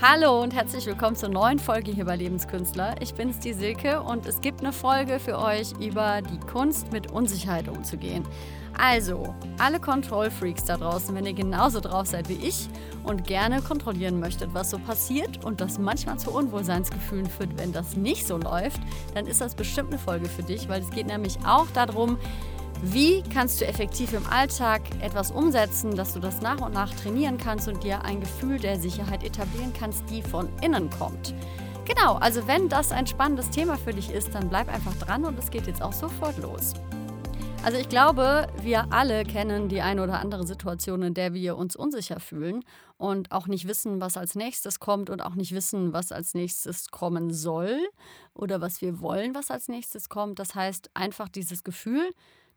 Hallo und herzlich willkommen zur neuen Folge hier bei Lebenskünstler. Ich bin's, die Silke, und es gibt eine Folge für euch über die Kunst, mit Unsicherheit umzugehen. Also, alle Control-Freaks da draußen, wenn ihr genauso drauf seid wie ich und gerne kontrollieren möchtet, was so passiert und das manchmal zu Unwohlseinsgefühlen führt, wenn das nicht so läuft, dann ist das bestimmt eine Folge für dich, weil es geht nämlich auch darum, wie kannst du effektiv im Alltag etwas umsetzen, dass du das nach und nach trainieren kannst und dir ein Gefühl der Sicherheit etablieren kannst, die von innen kommt? Genau, also wenn das ein spannendes Thema für dich ist, dann bleib einfach dran und es geht jetzt auch sofort los. Also ich glaube, wir alle kennen die eine oder andere Situation, in der wir uns unsicher fühlen und auch nicht wissen, was als nächstes kommt und auch nicht wissen, was als nächstes kommen soll oder was wir wollen, was als nächstes kommt. Das heißt einfach dieses Gefühl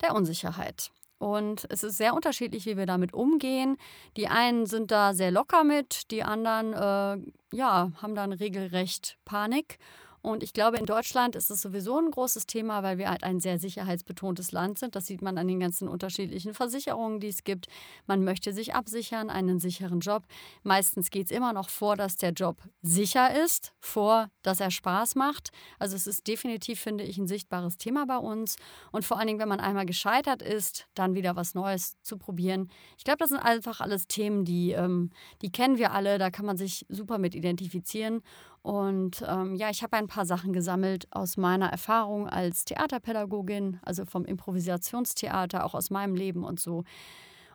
der Unsicherheit. Und es ist sehr unterschiedlich, wie wir damit umgehen. Die einen sind da sehr locker mit, die anderen äh, ja, haben dann regelrecht Panik und ich glaube, in Deutschland ist es sowieso ein großes Thema, weil wir halt ein sehr sicherheitsbetontes Land sind. Das sieht man an den ganzen unterschiedlichen Versicherungen, die es gibt. Man möchte sich absichern, einen sicheren Job. Meistens geht es immer noch vor, dass der Job sicher ist, vor, dass er Spaß macht. Also es ist definitiv, finde ich, ein sichtbares Thema bei uns. Und vor allen Dingen, wenn man einmal gescheitert ist, dann wieder was Neues zu probieren. Ich glaube, das sind einfach alles Themen, die, ähm, die kennen wir alle. Da kann man sich super mit identifizieren. Und ähm, ja, ich habe ein paar Sachen gesammelt aus meiner Erfahrung als Theaterpädagogin, also vom Improvisationstheater, auch aus meinem Leben und so.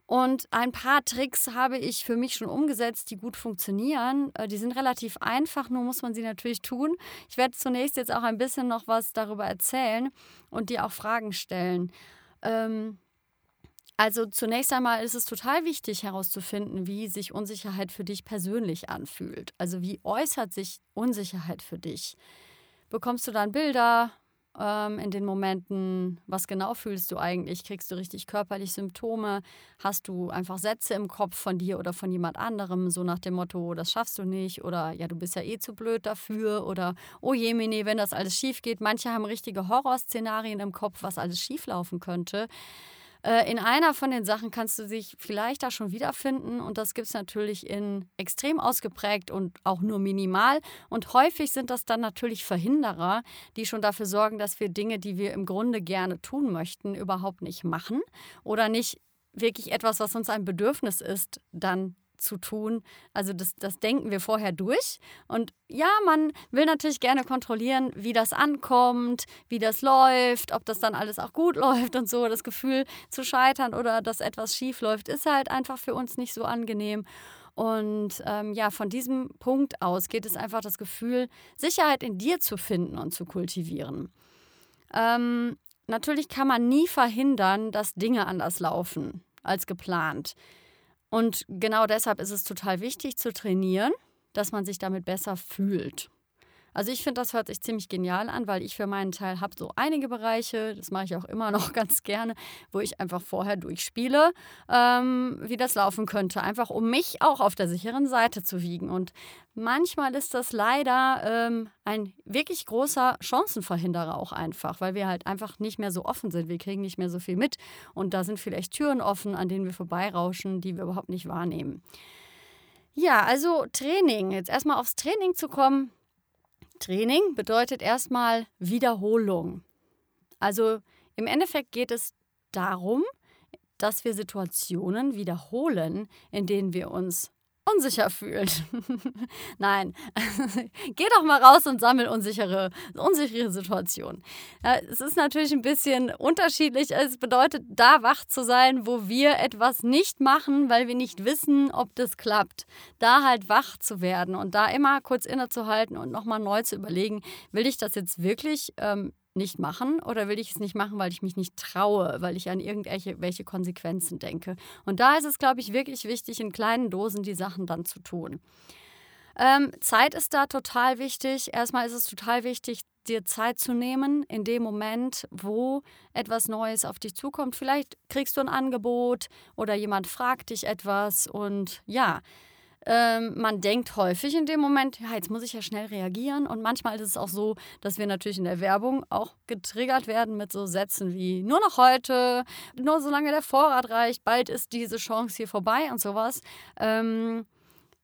Und ein paar Tricks habe ich für mich schon umgesetzt, die gut funktionieren. Äh, die sind relativ einfach, nur muss man sie natürlich tun. Ich werde zunächst jetzt auch ein bisschen noch was darüber erzählen und dir auch Fragen stellen. Ähm, also zunächst einmal ist es total wichtig herauszufinden, wie sich Unsicherheit für dich persönlich anfühlt. Also wie äußert sich Unsicherheit für dich? Bekommst du dann Bilder ähm, in den Momenten? Was genau fühlst du eigentlich? Kriegst du richtig körperlich Symptome? Hast du einfach Sätze im Kopf von dir oder von jemand anderem, so nach dem Motto, das schaffst du nicht oder ja, du bist ja eh zu blöd dafür oder oh jemine, wenn das alles schief geht. Manche haben richtige Horrorszenarien im Kopf, was alles schief laufen könnte. Äh, in einer von den Sachen kannst du dich vielleicht da schon wiederfinden und das gibt es natürlich in extrem ausgeprägt und auch nur minimal. Und häufig sind das dann natürlich Verhinderer, die schon dafür sorgen, dass wir Dinge, die wir im Grunde gerne tun möchten, überhaupt nicht machen oder nicht wirklich etwas, was uns ein Bedürfnis ist, dann zu tun. Also das, das denken wir vorher durch. Und ja, man will natürlich gerne kontrollieren, wie das ankommt, wie das läuft, ob das dann alles auch gut läuft und so. Das Gefühl zu scheitern oder dass etwas schief läuft, ist halt einfach für uns nicht so angenehm. Und ähm, ja, von diesem Punkt aus geht es einfach das Gefühl, Sicherheit in dir zu finden und zu kultivieren. Ähm, natürlich kann man nie verhindern, dass Dinge anders laufen als geplant. Und genau deshalb ist es total wichtig zu trainieren, dass man sich damit besser fühlt. Also ich finde, das hört sich ziemlich genial an, weil ich für meinen Teil habe so einige Bereiche, das mache ich auch immer noch ganz gerne, wo ich einfach vorher durchspiele, ähm, wie das laufen könnte, einfach um mich auch auf der sicheren Seite zu wiegen. Und manchmal ist das leider ähm, ein wirklich großer Chancenverhinderer auch einfach, weil wir halt einfach nicht mehr so offen sind. Wir kriegen nicht mehr so viel mit und da sind vielleicht Türen offen, an denen wir vorbeirauschen, die wir überhaupt nicht wahrnehmen. Ja, also Training. Jetzt erstmal aufs Training zu kommen. Training bedeutet erstmal Wiederholung. Also im Endeffekt geht es darum, dass wir Situationen wiederholen, in denen wir uns unsicher fühlt. Nein, geh doch mal raus und sammel unsichere, unsichere Situationen. Ja, es ist natürlich ein bisschen unterschiedlich. Es bedeutet, da wach zu sein, wo wir etwas nicht machen, weil wir nicht wissen, ob das klappt. Da halt wach zu werden und da immer kurz innezuhalten und nochmal neu zu überlegen, will ich das jetzt wirklich ähm, nicht machen oder will ich es nicht machen, weil ich mich nicht traue, weil ich an irgendwelche welche Konsequenzen denke. Und da ist es, glaube ich, wirklich wichtig, in kleinen Dosen die Sachen dann zu tun. Ähm, Zeit ist da total wichtig. Erstmal ist es total wichtig, dir Zeit zu nehmen in dem Moment, wo etwas Neues auf dich zukommt. Vielleicht kriegst du ein Angebot oder jemand fragt dich etwas und ja, ähm, man denkt häufig in dem Moment, ja, jetzt muss ich ja schnell reagieren. Und manchmal ist es auch so, dass wir natürlich in der Werbung auch getriggert werden mit so Sätzen wie nur noch heute, nur solange der Vorrat reicht, bald ist diese Chance hier vorbei und sowas. Ähm,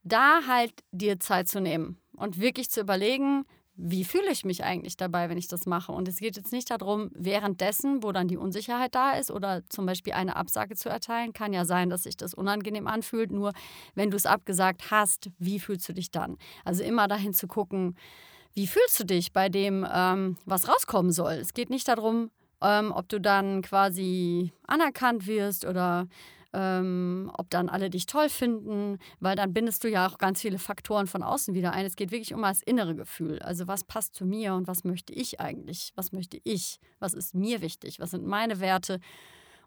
da halt dir Zeit zu nehmen und wirklich zu überlegen, wie fühle ich mich eigentlich dabei, wenn ich das mache? Und es geht jetzt nicht darum, währenddessen, wo dann die Unsicherheit da ist oder zum Beispiel eine Absage zu erteilen. Kann ja sein, dass sich das unangenehm anfühlt. Nur wenn du es abgesagt hast, wie fühlst du dich dann? Also immer dahin zu gucken, wie fühlst du dich bei dem, ähm, was rauskommen soll? Es geht nicht darum, ähm, ob du dann quasi anerkannt wirst oder ähm, ob dann alle dich toll finden, weil dann bindest du ja auch ganz viele Faktoren von außen wieder ein. Es geht wirklich um das innere Gefühl. Also was passt zu mir und was möchte ich eigentlich? Was möchte ich? Was ist mir wichtig? Was sind meine Werte?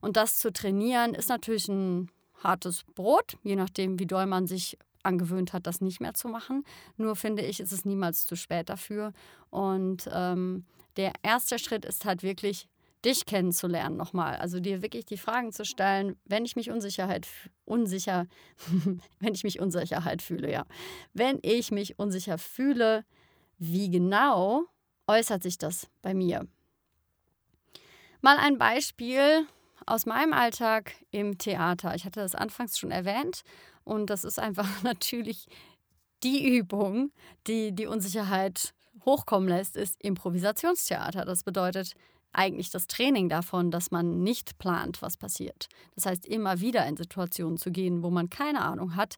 Und das zu trainieren ist natürlich ein hartes Brot, je nachdem, wie doll man sich angewöhnt hat, das nicht mehr zu machen. Nur finde ich, ist es niemals zu spät dafür. Und ähm, der erste Schritt ist halt wirklich dich kennenzulernen nochmal. Also dir wirklich die Fragen zu stellen, wenn ich mich Unsicherheit unsicher, wenn ich mich Unsicherheit fühle, ja. Wenn ich mich unsicher fühle, wie genau äußert sich das bei mir? Mal ein Beispiel aus meinem Alltag im Theater. Ich hatte das anfangs schon erwähnt und das ist einfach natürlich die Übung, die die Unsicherheit hochkommen lässt, ist Improvisationstheater. Das bedeutet, eigentlich das Training davon, dass man nicht plant, was passiert. Das heißt, immer wieder in Situationen zu gehen, wo man keine Ahnung hat,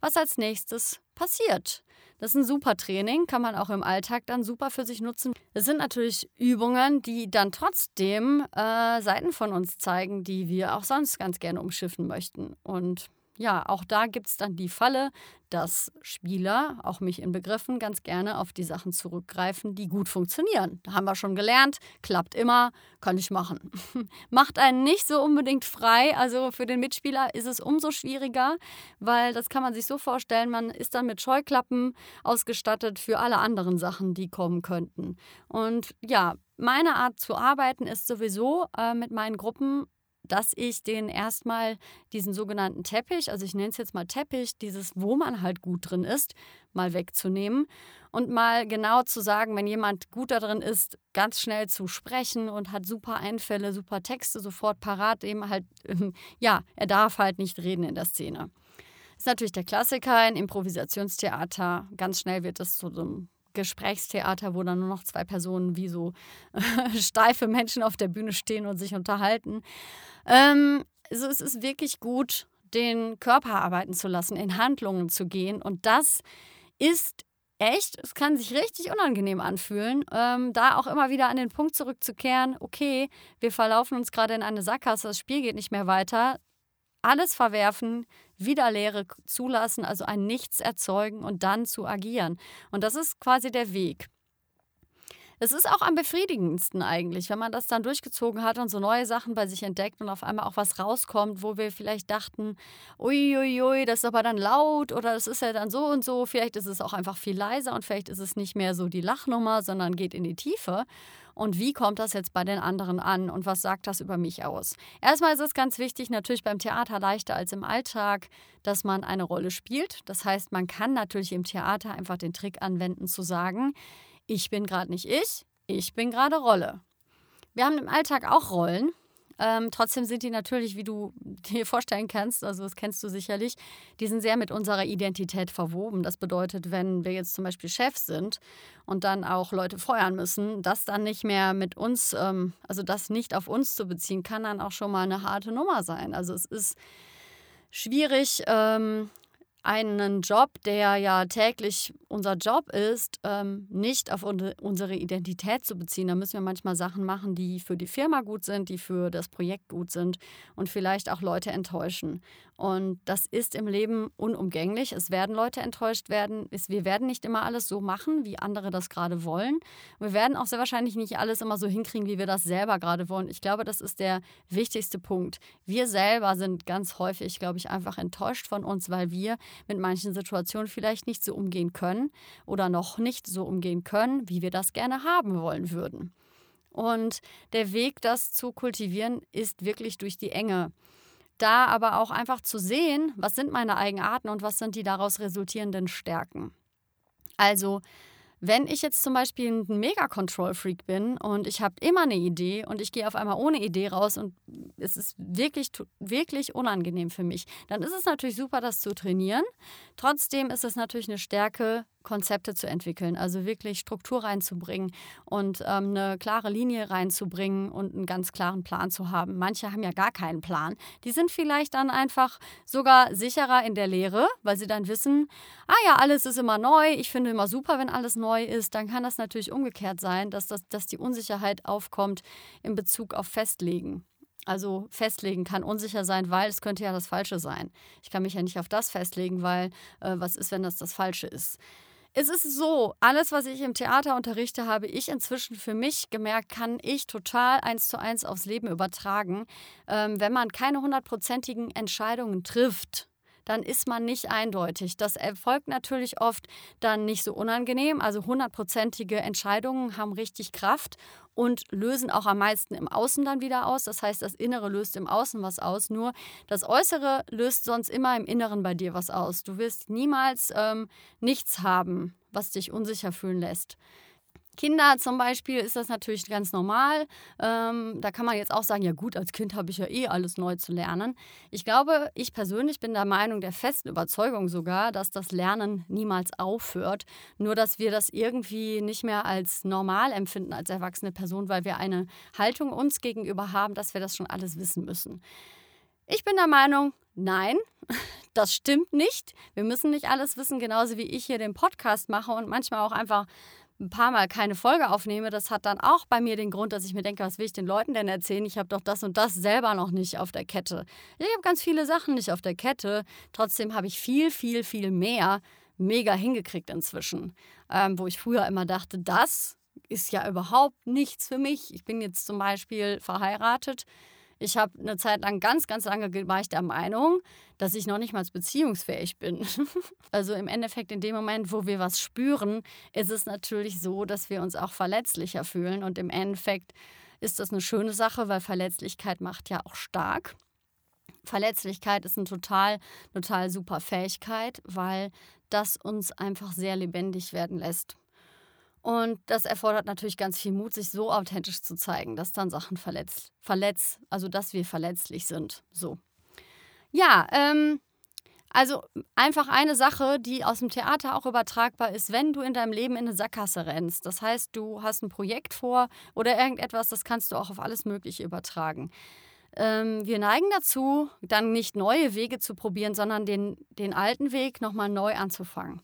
was als nächstes passiert. Das ist ein super Training, kann man auch im Alltag dann super für sich nutzen. Es sind natürlich Übungen, die dann trotzdem äh, Seiten von uns zeigen, die wir auch sonst ganz gerne umschiffen möchten. Und ja, auch da gibt es dann die Falle, dass Spieler, auch mich in Begriffen, ganz gerne auf die Sachen zurückgreifen, die gut funktionieren. Da haben wir schon gelernt, klappt immer, kann ich machen. Macht einen nicht so unbedingt frei. Also für den Mitspieler ist es umso schwieriger, weil das kann man sich so vorstellen, man ist dann mit Scheuklappen ausgestattet für alle anderen Sachen, die kommen könnten. Und ja, meine Art zu arbeiten ist sowieso äh, mit meinen Gruppen dass ich den erstmal diesen sogenannten Teppich, also ich nenne es jetzt mal Teppich, dieses, wo man halt gut drin ist, mal wegzunehmen und mal genau zu sagen, wenn jemand gut darin ist, ganz schnell zu sprechen und hat super Einfälle, super Texte sofort parat, eben halt, ja, er darf halt nicht reden in der Szene. Das ist natürlich der Klassiker in Improvisationstheater. Ganz schnell wird es zu so einem Gesprächstheater, wo dann nur noch zwei Personen wie so steife Menschen auf der Bühne stehen und sich unterhalten. Ähm, also es ist wirklich gut, den Körper arbeiten zu lassen, in Handlungen zu gehen. Und das ist echt, es kann sich richtig unangenehm anfühlen, ähm, da auch immer wieder an den Punkt zurückzukehren, okay, wir verlaufen uns gerade in eine Sackgasse, das Spiel geht nicht mehr weiter, alles verwerfen, wieder Leere zulassen, also ein Nichts erzeugen und dann zu agieren. Und das ist quasi der Weg. Es ist auch am befriedigendsten eigentlich, wenn man das dann durchgezogen hat und so neue Sachen bei sich entdeckt und auf einmal auch was rauskommt, wo wir vielleicht dachten, uiuiui, das ist aber dann laut oder das ist ja dann so und so. Vielleicht ist es auch einfach viel leiser und vielleicht ist es nicht mehr so die Lachnummer, sondern geht in die Tiefe. Und wie kommt das jetzt bei den anderen an und was sagt das über mich aus? Erstmal ist es ganz wichtig, natürlich beim Theater leichter als im Alltag, dass man eine Rolle spielt. Das heißt, man kann natürlich im Theater einfach den Trick anwenden zu sagen, ich bin gerade nicht ich, ich bin gerade Rolle. Wir haben im Alltag auch Rollen. Ähm, trotzdem sind die natürlich, wie du dir vorstellen kannst, also das kennst du sicherlich, die sind sehr mit unserer Identität verwoben. Das bedeutet, wenn wir jetzt zum Beispiel Chefs sind und dann auch Leute feuern müssen, das dann nicht mehr mit uns, ähm, also das nicht auf uns zu beziehen, kann dann auch schon mal eine harte Nummer sein. Also es ist schwierig, ähm, einen Job, der ja täglich unser Job ist, ähm, nicht auf unsere Identität zu beziehen. Da müssen wir manchmal Sachen machen, die für die Firma gut sind, die für das Projekt gut sind und vielleicht auch Leute enttäuschen. Und das ist im Leben unumgänglich. Es werden Leute enttäuscht werden. Wir werden nicht immer alles so machen, wie andere das gerade wollen. Wir werden auch sehr wahrscheinlich nicht alles immer so hinkriegen, wie wir das selber gerade wollen. Ich glaube, das ist der wichtigste Punkt. Wir selber sind ganz häufig, glaube ich, einfach enttäuscht von uns, weil wir mit manchen Situationen vielleicht nicht so umgehen können oder noch nicht so umgehen können, wie wir das gerne haben wollen würden. Und der Weg, das zu kultivieren, ist wirklich durch die Enge da aber auch einfach zu sehen, was sind meine Eigenarten und was sind die daraus resultierenden Stärken. Also wenn ich jetzt zum Beispiel ein Mega-Control-Freak bin und ich habe immer eine Idee und ich gehe auf einmal ohne Idee raus und es ist wirklich, wirklich unangenehm für mich, dann ist es natürlich super, das zu trainieren. Trotzdem ist es natürlich eine Stärke, Konzepte zu entwickeln, also wirklich Struktur reinzubringen und ähm, eine klare Linie reinzubringen und einen ganz klaren Plan zu haben. Manche haben ja gar keinen Plan. Die sind vielleicht dann einfach sogar sicherer in der Lehre, weil sie dann wissen, ah ja, alles ist immer neu, ich finde immer super, wenn alles neu ist. Dann kann das natürlich umgekehrt sein, dass, das, dass die Unsicherheit aufkommt in Bezug auf Festlegen. Also festlegen kann unsicher sein, weil es könnte ja das Falsche sein. Ich kann mich ja nicht auf das festlegen, weil äh, was ist, wenn das das Falsche ist. Es ist so, alles, was ich im Theater unterrichte, habe ich inzwischen für mich gemerkt, kann ich total eins zu eins aufs Leben übertragen. Ähm, wenn man keine hundertprozentigen Entscheidungen trifft, dann ist man nicht eindeutig. Das erfolgt natürlich oft dann nicht so unangenehm. Also hundertprozentige Entscheidungen haben richtig Kraft und lösen auch am meisten im Außen dann wieder aus. Das heißt, das Innere löst im Außen was aus. Nur das Äußere löst sonst immer im Inneren bei dir was aus. Du wirst niemals ähm, nichts haben, was dich unsicher fühlen lässt. Kinder zum Beispiel ist das natürlich ganz normal. Ähm, da kann man jetzt auch sagen, ja gut, als Kind habe ich ja eh alles neu zu lernen. Ich glaube, ich persönlich bin der Meinung, der festen Überzeugung sogar, dass das Lernen niemals aufhört. Nur, dass wir das irgendwie nicht mehr als normal empfinden als erwachsene Person, weil wir eine Haltung uns gegenüber haben, dass wir das schon alles wissen müssen. Ich bin der Meinung, nein, das stimmt nicht. Wir müssen nicht alles wissen, genauso wie ich hier den Podcast mache und manchmal auch einfach ein paar Mal keine Folge aufnehme, das hat dann auch bei mir den Grund, dass ich mir denke, was will ich den Leuten denn erzählen? Ich habe doch das und das selber noch nicht auf der Kette. Ich habe ganz viele Sachen nicht auf der Kette. Trotzdem habe ich viel, viel, viel mehr mega hingekriegt inzwischen. Ähm, wo ich früher immer dachte, das ist ja überhaupt nichts für mich. Ich bin jetzt zum Beispiel verheiratet ich habe eine Zeit lang, ganz, ganz lange war ich der Meinung, dass ich noch nicht mal beziehungsfähig bin. also im Endeffekt in dem Moment, wo wir was spüren, ist es natürlich so, dass wir uns auch verletzlicher fühlen. Und im Endeffekt ist das eine schöne Sache, weil Verletzlichkeit macht ja auch stark. Verletzlichkeit ist eine total, total super Fähigkeit, weil das uns einfach sehr lebendig werden lässt. Und das erfordert natürlich ganz viel Mut, sich so authentisch zu zeigen, dass dann Sachen verletzt, verletzt, also dass wir verletzlich sind. So. Ja, ähm, also einfach eine Sache, die aus dem Theater auch übertragbar ist, wenn du in deinem Leben in eine Sackgasse rennst. Das heißt, du hast ein Projekt vor oder irgendetwas, das kannst du auch auf alles Mögliche übertragen. Ähm, wir neigen dazu, dann nicht neue Wege zu probieren, sondern den, den alten Weg nochmal neu anzufangen.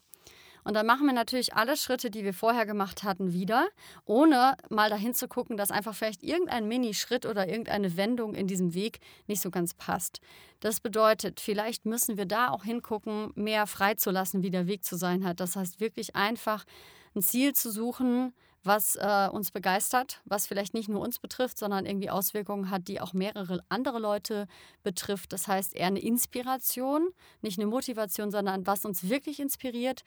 Und dann machen wir natürlich alle Schritte, die wir vorher gemacht hatten, wieder, ohne mal dahin zu gucken, dass einfach vielleicht irgendein Minischritt oder irgendeine Wendung in diesem Weg nicht so ganz passt. Das bedeutet, vielleicht müssen wir da auch hingucken, mehr freizulassen, wie der Weg zu sein hat. Das heißt, wirklich einfach ein Ziel zu suchen, was äh, uns begeistert, was vielleicht nicht nur uns betrifft, sondern irgendwie Auswirkungen hat, die auch mehrere andere Leute betrifft. Das heißt eher eine Inspiration, nicht eine Motivation, sondern was uns wirklich inspiriert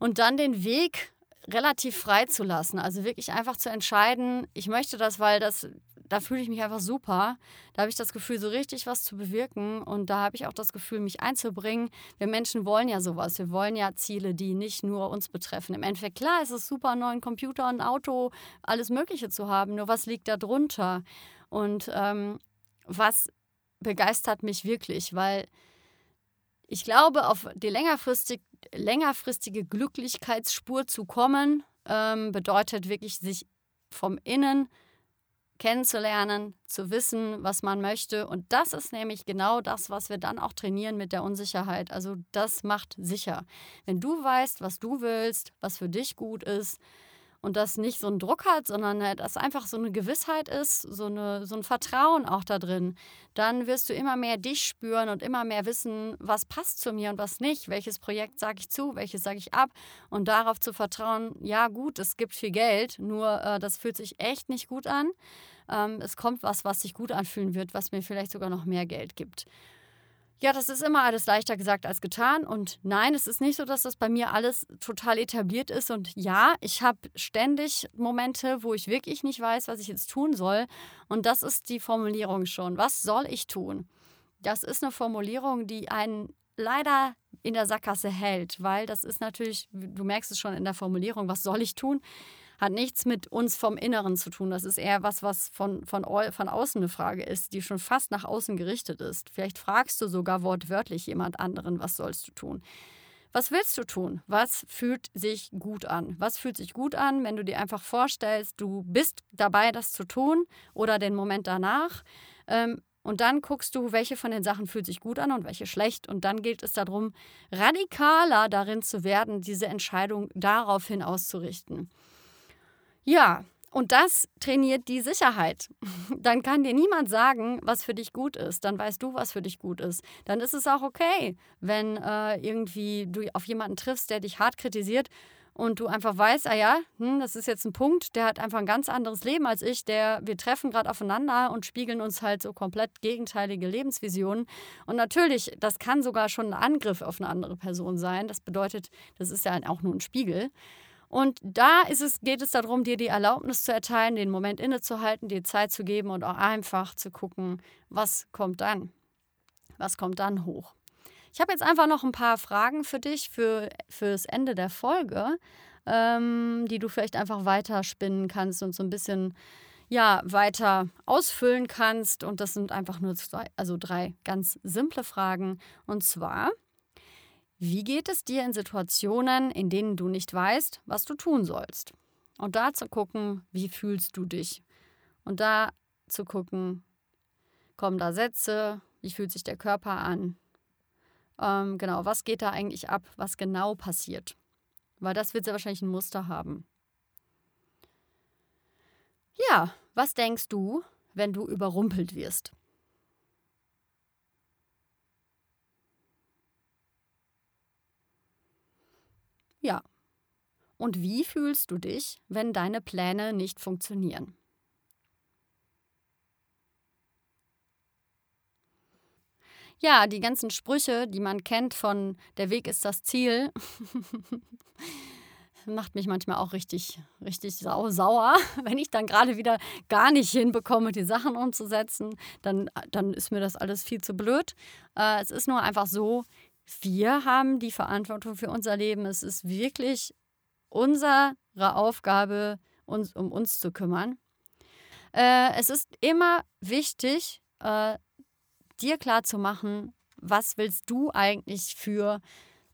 und dann den Weg relativ frei zu lassen. Also wirklich einfach zu entscheiden, ich möchte das, weil das, da fühle ich mich einfach super. Da habe ich das Gefühl, so richtig was zu bewirken. Und da habe ich auch das Gefühl, mich einzubringen. Wir Menschen wollen ja sowas. Wir wollen ja Ziele, die nicht nur uns betreffen. Im Endeffekt, klar, ist es super, einen neuen Computer, ein Auto, alles Mögliche zu haben. Nur was liegt da drunter? Und ähm, was begeistert mich wirklich? Weil ich glaube, auf die längerfristig, längerfristige Glücklichkeitsspur zu kommen, ähm, bedeutet wirklich, sich vom Innen kennenzulernen, zu wissen, was man möchte. Und das ist nämlich genau das, was wir dann auch trainieren mit der Unsicherheit. Also das macht sicher. Wenn du weißt, was du willst, was für dich gut ist, und das nicht so einen Druck hat, sondern halt, dass einfach so eine Gewissheit ist, so, eine, so ein Vertrauen auch da drin, dann wirst du immer mehr dich spüren und immer mehr wissen, was passt zu mir und was nicht, welches Projekt sage ich zu, welches sage ich ab und darauf zu vertrauen, ja gut, es gibt viel Geld, nur äh, das fühlt sich echt nicht gut an. Ähm, es kommt was, was sich gut anfühlen wird, was mir vielleicht sogar noch mehr Geld gibt. Ja, das ist immer alles leichter gesagt als getan. Und nein, es ist nicht so, dass das bei mir alles total etabliert ist. Und ja, ich habe ständig Momente, wo ich wirklich nicht weiß, was ich jetzt tun soll. Und das ist die Formulierung schon. Was soll ich tun? Das ist eine Formulierung, die einen leider in der Sackgasse hält, weil das ist natürlich, du merkst es schon in der Formulierung, was soll ich tun? Hat nichts mit uns vom Inneren zu tun. Das ist eher was, was von, von, von außen eine Frage ist, die schon fast nach außen gerichtet ist. Vielleicht fragst du sogar wortwörtlich jemand anderen, was sollst du tun? Was willst du tun? Was fühlt sich gut an? Was fühlt sich gut an, wenn du dir einfach vorstellst, du bist dabei, das zu tun oder den Moment danach? Ähm, und dann guckst du, welche von den Sachen fühlt sich gut an und welche schlecht. Und dann gilt es darum, radikaler darin zu werden, diese Entscheidung daraufhin auszurichten. Ja, und das trainiert die Sicherheit. Dann kann dir niemand sagen, was für dich gut ist. Dann weißt du, was für dich gut ist. Dann ist es auch okay, wenn äh, irgendwie du auf jemanden triffst, der dich hart kritisiert und du einfach weißt, ah ja, hm, das ist jetzt ein Punkt, der hat einfach ein ganz anderes Leben als ich. Der, wir treffen gerade aufeinander und spiegeln uns halt so komplett gegenteilige Lebensvisionen. Und natürlich, das kann sogar schon ein Angriff auf eine andere Person sein. Das bedeutet, das ist ja auch nur ein Spiegel. Und da es, geht es darum, dir die Erlaubnis zu erteilen, den Moment innezuhalten, dir Zeit zu geben und auch einfach zu gucken, was kommt dann. Was kommt dann hoch? Ich habe jetzt einfach noch ein paar Fragen für dich für, fürs Ende der Folge, ähm, die du vielleicht einfach weiterspinnen kannst und so ein bisschen ja, weiter ausfüllen kannst. Und das sind einfach nur zwei, also drei ganz simple Fragen. Und zwar, wie geht es dir in Situationen, in denen du nicht weißt, was du tun sollst? Und da zu gucken, wie fühlst du dich? Und da zu gucken, kommen da Sätze, wie fühlt sich der Körper an? Ähm, genau, was geht da eigentlich ab? Was genau passiert? Weil das wird sehr wahrscheinlich ein Muster haben. Ja, was denkst du, wenn du überrumpelt wirst? Ja. Und wie fühlst du dich, wenn deine Pläne nicht funktionieren? Ja, die ganzen Sprüche, die man kennt von der Weg ist das Ziel, macht mich manchmal auch richtig, richtig sau sauer, wenn ich dann gerade wieder gar nicht hinbekomme, die Sachen umzusetzen. Dann, dann ist mir das alles viel zu blöd. Äh, es ist nur einfach so, wir haben die Verantwortung für unser Leben. Es ist wirklich unsere Aufgabe, uns um uns zu kümmern. Äh, es ist immer wichtig, äh, dir klar zu machen, was willst du eigentlich für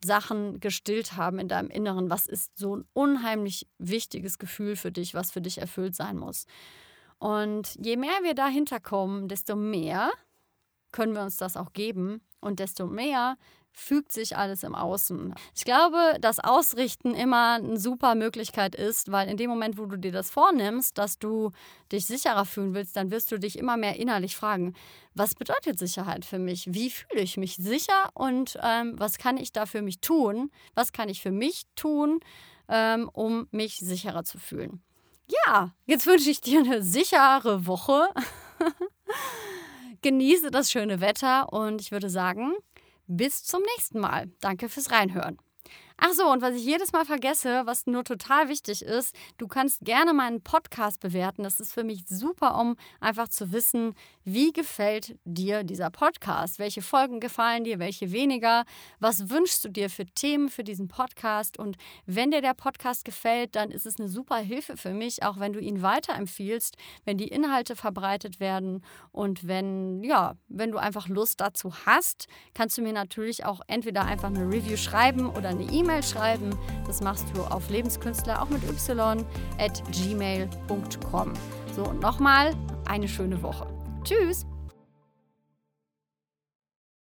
Sachen gestillt haben in deinem Inneren? Was ist so ein unheimlich wichtiges Gefühl für dich, was für dich erfüllt sein muss? Und je mehr wir dahinter kommen, desto mehr können wir uns das auch geben und desto mehr fügt sich alles im Außen. Ich glaube, dass Ausrichten immer eine super Möglichkeit ist, weil in dem Moment, wo du dir das vornimmst, dass du dich sicherer fühlen willst, dann wirst du dich immer mehr innerlich fragen, was bedeutet Sicherheit für mich? Wie fühle ich mich sicher und ähm, was kann ich da für mich tun? Was kann ich für mich tun, ähm, um mich sicherer zu fühlen? Ja, jetzt wünsche ich dir eine sichere Woche. Genieße das schöne Wetter und ich würde sagen, bis zum nächsten Mal. Danke fürs Reinhören. Ach so, und was ich jedes Mal vergesse, was nur total wichtig ist, du kannst gerne meinen Podcast bewerten. Das ist für mich super, um einfach zu wissen, wie gefällt dir dieser Podcast? Welche Folgen gefallen dir, welche weniger? Was wünschst du dir für Themen für diesen Podcast? Und wenn dir der Podcast gefällt, dann ist es eine super Hilfe für mich, auch wenn du ihn weiterempfiehlst, wenn die Inhalte verbreitet werden und wenn, ja, wenn du einfach Lust dazu hast, kannst du mir natürlich auch entweder einfach eine Review schreiben oder eine E-Mail E-Mail schreiben. Das machst du auf Lebenskünstler, auch mit y, at gmail.com. So, und nochmal eine schöne Woche. Tschüss!